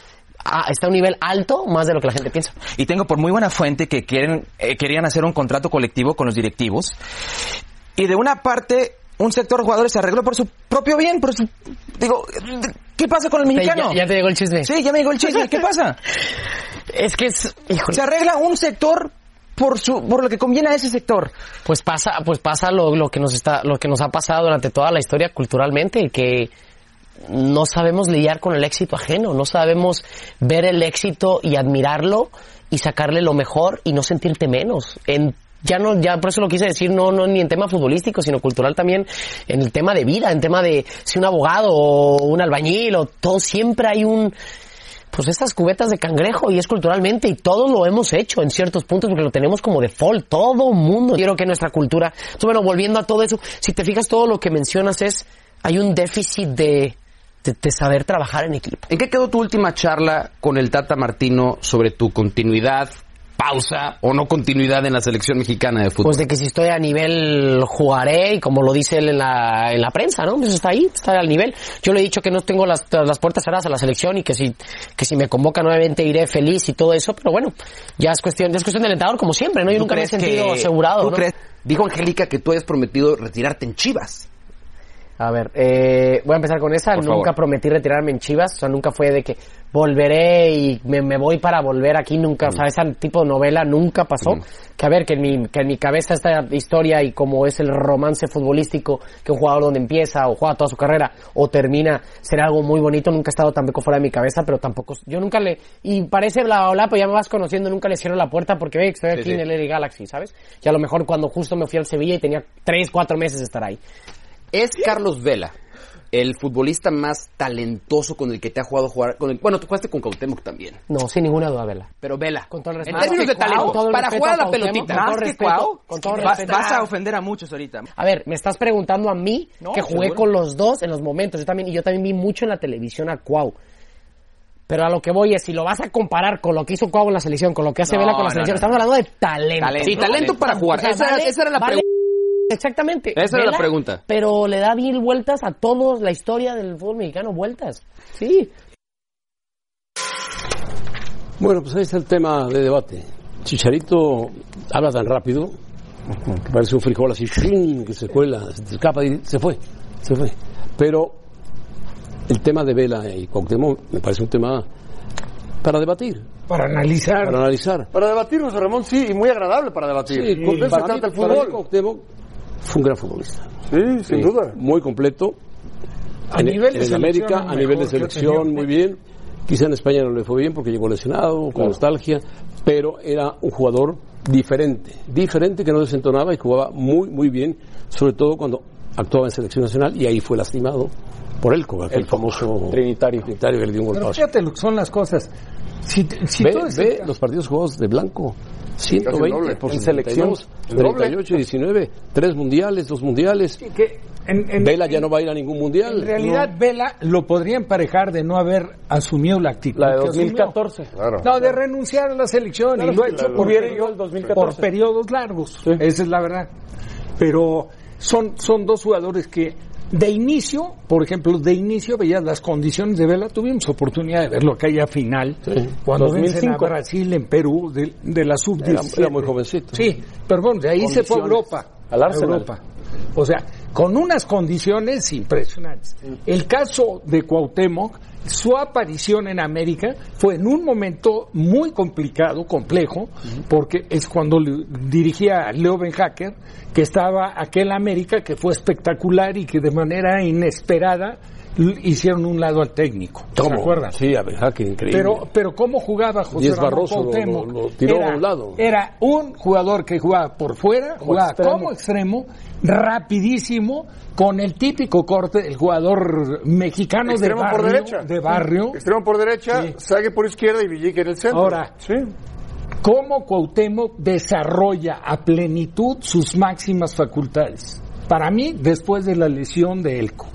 ah, está a un nivel alto más de lo que la gente piensa. Y tengo por muy buena fuente que quieren, eh, querían hacer un contrato colectivo con los directivos. Y de una parte, un sector de jugadores se arregló por su propio bien, por su... Digo, ¿qué pasa con el mexicano? Ya, ya te llegó el chisme. Sí, ya me llegó el chisme. ¿Qué pasa? Es que es... híjole. Se arregla un sector por su por lo que conviene a ese sector. Pues pasa, pues pasa lo, lo que nos está, lo que nos ha pasado durante toda la historia culturalmente y que no sabemos lidiar con el éxito ajeno, no sabemos ver el éxito y admirarlo y sacarle lo mejor y no sentirte menos. En ya no, ya por eso lo quise decir, no, no ni en tema futbolístico, sino cultural también, en el tema de vida, en tema de si un abogado o un albañil o todo, siempre hay un, pues estas cubetas de cangrejo y es culturalmente y todos lo hemos hecho en ciertos puntos porque lo tenemos como default, todo mundo. Quiero que nuestra cultura, bueno, volviendo a todo eso, si te fijas todo lo que mencionas es, hay un déficit de, de, de saber trabajar en equipo. ¿En qué quedó tu última charla con el Tata Martino sobre tu continuidad, pausa o no continuidad en la selección mexicana de fútbol? Pues de que si estoy a nivel jugaré y como lo dice él en la, en la prensa, ¿no? Pues está ahí, está al nivel. Yo le he dicho que no tengo las, las puertas cerradas a la selección y que si, que si me convoca nuevamente iré feliz y todo eso, pero bueno, ya es cuestión, ya es cuestión del entrenador como siempre, ¿no? Yo ¿Tú nunca me he sentido que- asegurado, ¿tú ¿no? crees? Dijo Angélica que tú hayas prometido retirarte en Chivas. A ver, eh, voy a empezar con esa. Por nunca favor. prometí retirarme en Chivas. O sea, nunca fue de que volveré y me, me voy para volver aquí. Nunca, o sea, ese tipo de novela nunca pasó. Que a ver, que en, mi, que en mi cabeza esta historia y como es el romance futbolístico, que un jugador donde empieza o juega toda su carrera o termina, será algo muy bonito. Nunca ha estado tampoco fuera de mi cabeza, pero tampoco, yo nunca le, y parece bla, bla, bla, pero ya me vas conociendo, nunca le cierro la puerta porque ve que estoy Sí, aquí sí. en el LA Galaxy, ¿sabes? Y a lo mejor cuando justo me fui al Sevilla y tenía tres, cuatro meses de estar ahí. Es Carlos Vela, el futbolista más talentoso con el que te ha jugado jugar. Con el, bueno, tú jugaste con Cuauhtémoc también. No, sin ninguna duda, Vela. Pero Vela. Con todo el En respeto. términos de Con talento, para jugar a la pelotita. con todo Más que respeto, Cuau, con todo vas- respeto. vas a ofender a muchos ahorita. A ver, me estás preguntando a mí No, que jugué seguro. con los dos en los momentos. Yo también, y yo también vi mucho en la televisión a Cuau. Pero a lo que voy es, si lo vas a comparar con lo que hizo Cuau en la selección, con lo que hace No, Vela con la selección, no. estamos hablando de talento. Talento. Sí, talento para jugar. Esa era- esa era la pregunta. Exactamente. Esa era la pregunta. Pero le da mil vueltas a todos la historia del fútbol mexicano, vueltas. Sí. Bueno, pues ahí está el tema de debate. Chicharito habla tan rápido que parece un frijol así, que se cuela, se escapa y se fue, se fue. Pero el tema de Vela y Cuauhtémoc me parece un tema para debatir, Para analizar. para analizar. Para debatir, José Ramón, sí, y muy agradable para debatir. Sí, se para mí- el para mí fútbol. Cuauhtémoc fue un gran futbolista. Sí, sin duda. Muy completo. A en, nivel de en América, el a nivel de selección, muy bien. Quizá en España no le fue bien porque llegó lesionado, con nostalgia, pero era un jugador diferente, diferente que no desentonaba y jugaba muy, muy bien, sobre todo cuando actuaba en selección nacional y ahí fue lastimado por él, con aquel famoso Trinitario. Trinitario que le dio un Pero fíjate lo que son las cosas. Si, ve ve los partidos jugados de blanco. 120 doble. por En 72, selección. El doble. 38 y 19, tres mundiales, dos mundiales. que en- en- Vela ya no va a ir a ningún mundial. En realidad, Vela lo podría emparejar de no haber asumido la actitud. La de que asumió. 2014. No, de renunciar a la selección Claro, y lo ha sí, hecho por, hubiera perio- ido el 2014. por periodos largos. Esa es la verdad. Pero son, son dos jugadores que de inicio, por ejemplo, de inicio veías las condiciones de Vela. Tuvimos oportunidad de verlo aquella final cuando vencen a 2005. Brasil en Perú de, de la sub-17. Era- era muy jovencito. Sí, perdón, de ahí se fue a. Europa. Al Arsenal. Europa. O sea, con unas condiciones impresionantes. El caso de Cuauhtémoc, su aparición en América fue en un momento muy complicado, complejo, porque es cuando le- dirigía a Leo Ben Hacker, que estaba aquel América que fue espectacular y que de manera inesperada hicieron un lado al técnico. ¿Se ¿Cómo? acuerdan? Sí, a ver, Hacker, increíble. Pero, pero cómo jugaba José Ramón Barroso lo- Cuauhtémoc? lo- lo tiró era, a un lado. Era un jugador que jugaba por fuera, Como jugaba extremo. como extremo, rapidísimo, con el típico corte del jugador mexicano de barrio, por derecha. de barrio. Extremo por derecha, Sí. Sague por izquierda y Villique en el centro. Ahora, ¿cómo Cuauhtémoc desarrolla a plenitud sus máximas facultades? Para mí, después de la lesión de Elco.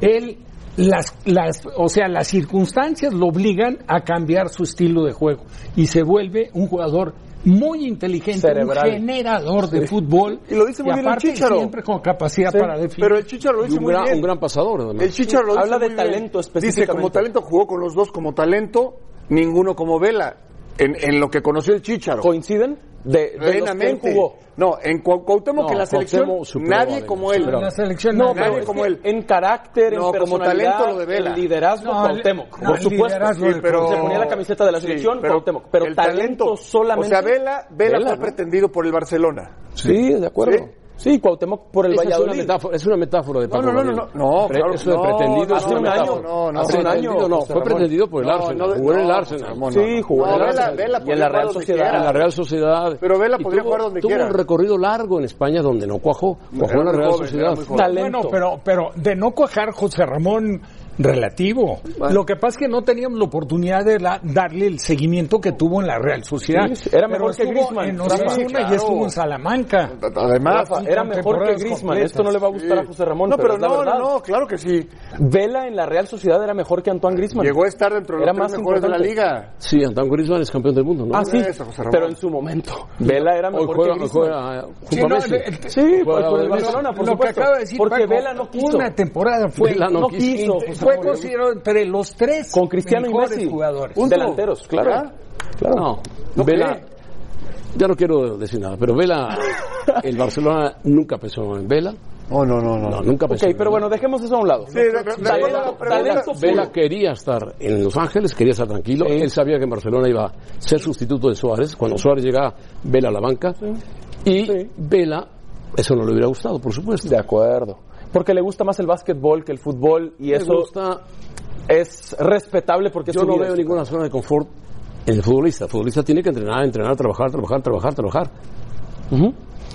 Él, las, las, o sea, las circunstancias lo obligan a cambiar su estilo de juego y se vuelve un jugador muy inteligente, Cerebral. un generador de Sí. fútbol Y lo dice muy bien el aparte Chícharo. siempre con capacidad Sí, para definir. Pero el Chicharo lo dice un muy gran, bien. un gran pasador, además. El Chicharo lo Habla dice de muy talento bien. Dice, como talento jugó con los dos como talento, ninguno como Vela. En, en lo que conoció el Chicharo. ¿Coinciden? De, de los que él jugó. No, en Cuau- Cuauhtémoc No, en la selección, Cuauhtémoc nadie como él. En la selección No, nadie. como él. en carácter, en No, como personalidad, talento lo de Vela. en liderazgo, No, Cuauhtémoc, no, por el supuesto. Sí, pero- Se ponía la camiseta de la Sí, selección, pero Cuauhtémoc. Pero el talento, solamente... O sea, Vela, Vela, Vela, fue ¿no? pretendido por el Barcelona. Sí, de acuerdo. ¿sí? Sí, Cuauhtémoc por el Esa es una Valladolid. metáfora, es una metáfora de No, Paco no, no, no, no, no, Pre- claro Eso de no, pretendido no, es una hace un año, metáfora. no, no, Hace un año, no, fue pretendido por el No, Arsenal. no, jugó en el Arsenal. Sí, jugó en el Arsenal. Vela- Vela y en la Real Sociedad. quiera. En la Real Sociedad. Pero Vela podría tuvo- jugar donde tuvo quiera. un recorrido largo en España donde no cuajó. Cuajó en la Real joven, Sociedad. Bueno, pero, pero de no cuajar José Ramón relativo. Lo que pasa es que no teníamos la oportunidad de la- darle el seguimiento que tuvo en la Real Sociedad. Sí, era mejor que Griezmann. En. Osasuna Sí, y estuvo en Salamanca. Además, Rafa, era mejor que Griezmann. completas. Esto no le va a gustar a. José Ramón, No, pero no, no, no, claro que sí. Vela en la Real Sociedad era mejor que Antoine Griezmann. Llegó a estar dentro de los tres más mejores de la liga. Sí, Antoine Griezmann es campeón del mundo, ¿no? Ah, sí, Eso, José Ramón. pero en su momento. Vela era mejor juega, que Griezmann. juega junto Sí, a no, Messi. el- el- Sí, Juega por el. Barcelona, por lo que supuesto. acaba de decir Porque Vela no quiso. Una temporada fue, Vela no no quiso, fue, considerado entre los tres Con Cristiano y mejores Messi. jugadores. Un delanteros, claro. Claro. No, ¿No Vela, ya no quiero decir nada, pero Vela, el Barcelona nunca pensó en Vela. Oh, no, no, no. No, nunca pensó Ok, en pero Vela. bueno, dejemos eso a un lado. Sí, Talento, talento Vela quería estar en Los Ángeles, quería estar tranquilo. Él sabía que en Barcelona iba a ser sustituto de Suárez. Cuando Suárez llegaba, Vela a la banca. Y Vela, eso no le hubiera gustado, por supuesto. De acuerdo. Porque le gusta más el básquetbol que el fútbol y Me eso gusta. es respetable porque es Yo su no vida. veo ninguna zona de confort en el futbolista. El futbolista tiene que entrenar, entrenar, trabajar, trabajar, trabajar, trabajar.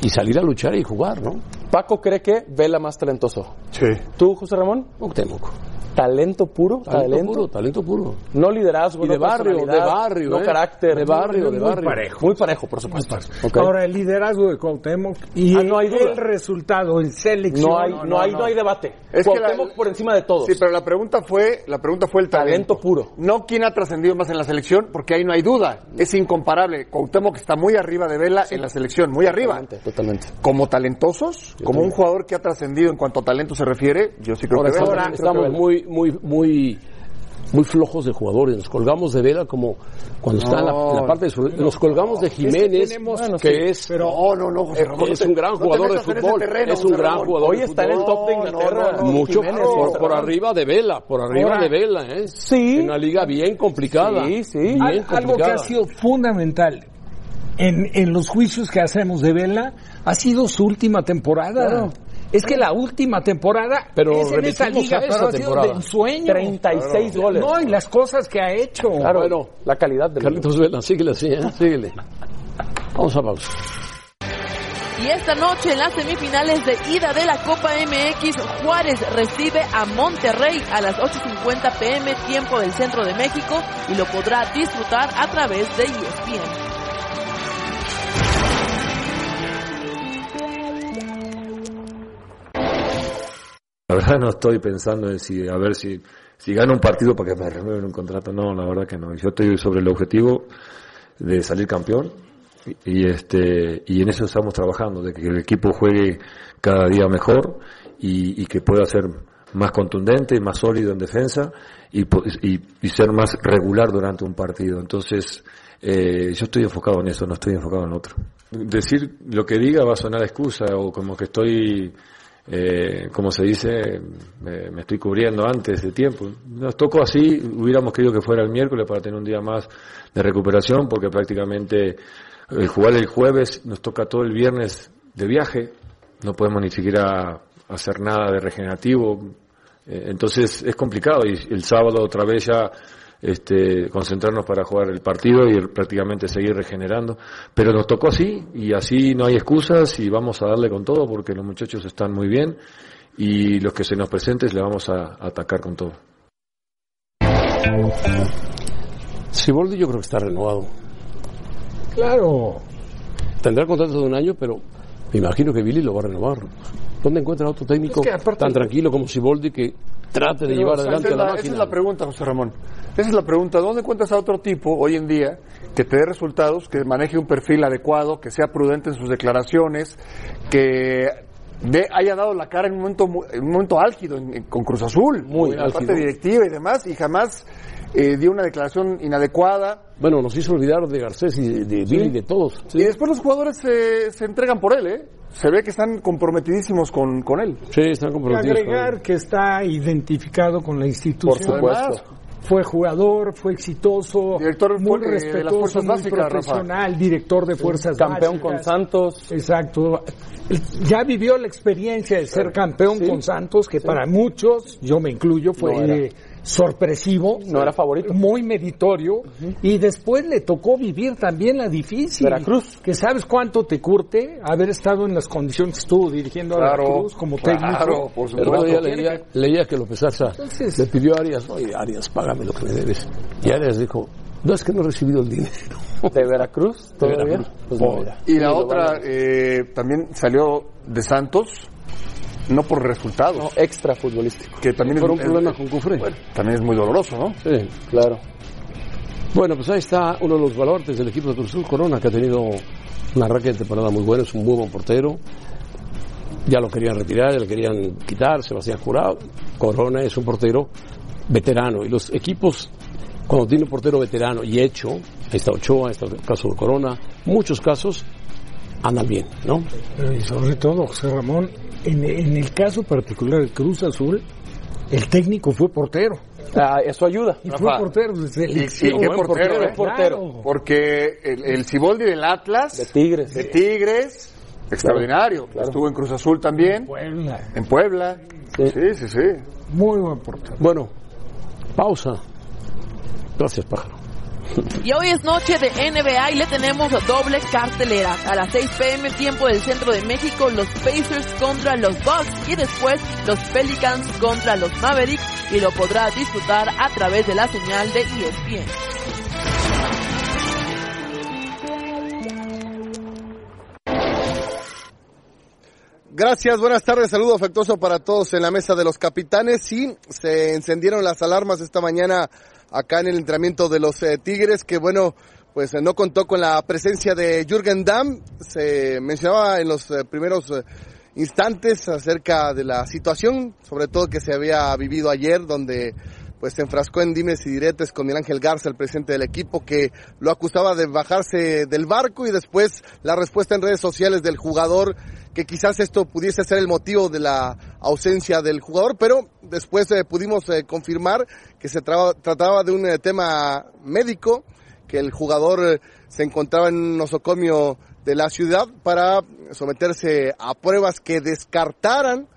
Y salir a luchar y jugar, ¿no? Paco cree que Vela más talentoso. Sí. ¿Tú, José Ramón? Octemoc. Talento puro, Talento, talento. puro, talento puro. No liderazgo, Y de no barrio, de barrio, no eh. carácter. De barrio, de Muy barrio. parejo. Muy parejo, por supuesto. Ahora, el liderazgo de Cuauhtémoc y Ah, no hay el resultado en selección. No hay, no, hay, no hay debate. Es que la- Cuauhtémoc por encima de todos. Sí, pero la pregunta fue, la pregunta fue el talento. Talento puro. No quién ha trascendido más en la selección, porque ahí no hay duda. Es incomparable. Cuauhtémoc está muy arriba de Vela en la selección, muy arriba. Totalmente, totalmente. Como talentosos, como un jugador que ha trascendido en cuanto a talento se refiere, yo sí creo Ahora que estamos, Vela. estamos muy, muy, muy, muy flojos de jugadores. Nos colgamos de Vela como cuando está en la, en la parte de su- Nos colgamos de Jiménez, tenemos- que bueno, sí, es, pero- No, no, no, José eh, Ramón, es un gran jugador de fútbol. terreno, es un gran Ramón. jugador Hoy está en el top de Inglaterra. no, no, Mucho Jiménez, por, arriba de Vela, por arriba Ahora- de Vela, ¿eh? Sí. En una liga bien complicada. Sí, sí. Bien Al- algo que ha sido fundamental en, en los juicios que hacemos de Vela ha sido su última temporada. Claro. Es que la última temporada Pero es en esa liga, a esa pero ha sido de ensueño. 36 goles. No, y las cosas que ha hecho. Claro, Bueno, la calidad del Carlitos Vela, síguele así, ¿eh? Síguele. Vamos a pausa. Y esta noche en las semifinales de ida de la Copa MX, Juárez recibe a Monterrey a las 8.50 pm tiempo del centro de México y lo podrá disfrutar a través de ESPN. La verdad no estoy pensando en si, a ver si, si gano un partido para que me renueven un contrato. No, la verdad que no. Yo estoy sobre el objetivo de salir campeón y, este y en eso estamos trabajando, de que el equipo juegue cada día mejor y, y que pueda ser más contundente y más sólido en defensa y, y, y ser más regular durante un partido. Entonces, eh, yo estoy enfocado en eso, no estoy enfocado en otro. Decir lo que diga va a sonar excusa o como que estoy eh, como se dice, me, me estoy cubriendo antes de tiempo. Nos tocó así, hubiéramos querido que fuera el miércoles para tener un día más de recuperación, porque prácticamente el jugar el jueves nos toca todo el viernes de viaje, no podemos ni siquiera hacer nada de regenerativo, eh, entonces es complicado. Y el sábado otra vez ya este, concentrarnos para jugar el partido y prácticamente seguir regenerando. Pero nos tocó así y así no hay excusas y vamos a darle con todo porque los muchachos están muy bien y los que se nos presentes le vamos a, a atacar con todo. Siboldi yo creo que está renovado. Claro. Tendrá contrato de un año, pero me imagino que Billy lo va a renovar. ¿Dónde encuentra otro técnico Es que aparte- tan tranquilo como Siboldi que trate de llevar adelante la, la- máquina? Esa es la pregunta, José Ramón. Esa es la pregunta. ¿Dónde encuentras a otro tipo hoy en día que te dé resultados, que maneje un perfil adecuado, que sea prudente en sus declaraciones, que de- haya dado la cara en un momento, en un momento álgido en- en- con Cruz Azul, Muy en la parte directiva y demás, y jamás eh, dio una declaración inadecuada? Bueno, nos hizo olvidar de Garcés y de, de Billy, de todos. Y después los jugadores se, se entregan por él, ¿eh? Se ve que están comprometidísimos con, con él. Sí, están Y comprometidos. con él. agregar que está identificado con la institución. Además, fue jugador, fue exitoso, Director muy eh, de las respetuoso, Fuerzas muy Básicas, Rafa. profesional, director de fuerzas Campeón con. Santos. Exacto. Ya vivió la experiencia de ser campeón con Santos, que para muchos, yo me incluyo, fue No sorpresivo. No era favorito. Muy meritorio. Y después le tocó vivir también la difícil. Veracruz. Que sabes cuánto te curte haber estado en las condiciones que estuvo dirigiendo a Claro, Veracruz como claro, técnico. por otro día Cuando leía, que López Arza Entonces- le pidió a Arias, oye Arias, págame lo que me debes. Y Arias dijo, no es que no he recibido el dinero. ¿De Veracruz? De ¿Todavía? Veracruz. Pues Oh. Y la otra eh, también salió de Santos, no por resultados. No, extra futbolístico. Que también Por es, un problema con Cufré. bueno, también es muy doloroso, ¿no? Sí. Claro. Bueno, pues ahí está uno de los valores del equipo de Cruz Azul, Corona, que ha tenido una raqueta de temporada muy buena, es un muy buen portero. Ya lo querían retirar, ya lo querían quitar, Sebastián Jurado. Corona es un portero veterano y los equipos, cuando tiene un portero veterano y hecho, ahí está Ochoa, ahí está el caso de Corona, muchos casos andan bien, ¿no? Pero y sobre todo, José Ramón, en, en el caso particular de Cruz Azul, el técnico fue portero. Ah, eso ayuda. Y fue portero desde Y, y qué portero, portero, ¿eh? portero. Claro. Porque el, el Siboldi del Atlas, De Tigres. de Tigres, extraordinario. Estuvo en Cruz Azul también, Puebla. en Puebla. Sí. Sí, sí, sí. Muy buen portero. Bueno, pausa. Gracias, pájaro. Y hoy es noche de NBA y le tenemos doble cartelera. A las 6 pm tiempo del centro de México, los Pacers contra los Bucks y después los Pelicans contra los Mavericks y lo podrá disfrutar a través de la señal de ESPN. Gracias, buenas tardes, saludo afectuoso para todos en la mesa de los capitanes. Sí, se encendieron las alarmas esta mañana acá en el entrenamiento de los eh, Tigres, que bueno, pues eh, no contó con la presencia de Jürgen Damm. Se mencionaba en los eh, primeros eh, instantes acerca de la situación, sobre todo que se había vivido ayer, donde pues se enfrascó en dimes y diretes con Miguel Ángel Garza, el presidente del equipo, que lo acusaba de bajarse del barco y después la respuesta en redes sociales del jugador, que quizás esto pudiese ser el motivo de la ausencia del jugador, pero después eh, pudimos eh, confirmar que se trataba de un eh, tema médico, que el jugador se encontraba en un nosocomio de la ciudad para someterse a pruebas que descartaran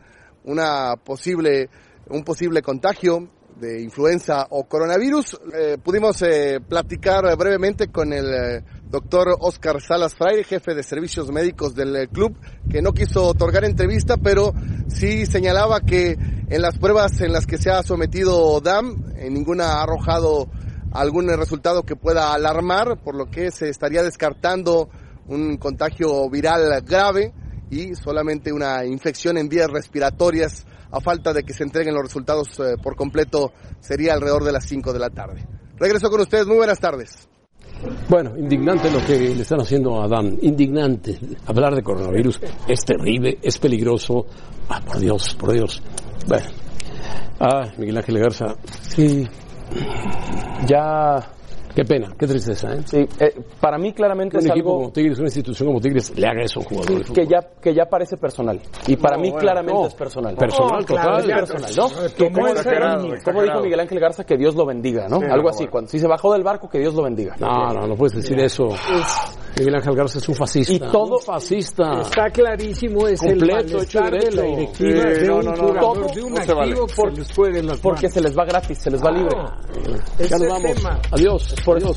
una posible, un posible contagio de influenza o coronavirus. Eh, pudimos eh, platicar brevemente con el eh, doctor Oscar Salas Fraire, jefe de servicios médicos del club, que no quiso otorgar entrevista, pero sí señalaba que en las pruebas en las que se ha sometido DAM, en ninguna ha arrojado algún resultado que pueda alarmar, por lo que se estaría descartando un contagio viral grave y solamente una infección en vías respiratorias a falta de que se entreguen los resultados eh, por completo sería alrededor de las 5 de la tarde. Regreso con ustedes, muy buenas tardes. Bueno, indignante lo que le están haciendo a Adán. Indignante. Hablar de coronavirus es terrible, es peligroso. Ah, por Dios, por Dios. Bueno. Ah, Miguel Ángel Garza. Sí. Ya. Qué pena, qué tristeza, ¿eh? Sí, eh, para mí claramente Un es equipo algo como Tigres, una institución como Tigres, le haga eso a un jugador que ya, que ya parece personal. Y para No, mí bueno, claramente no. es personal. Personal, Oh, claro, es personal, ¿no? Como, serio, como dijo Miguel Ángel Garza, que Dios lo bendiga, ¿no? Sí, Algo no, así. bueno. Cuando, si se bajó del barco, que Dios lo bendiga. No, no, no puedes decir eso. Miguel Ángel Garza es un fascista. Y todo- Un fascista. Está clarísimo, es el Completo, hecho malestar de la directiva Sí, de no, un no, no, de un vale. activo que Por- se les Porque se les va gratis, se les va libre. Ese Ya nos el vamos. tema. Adiós. Por Adiós.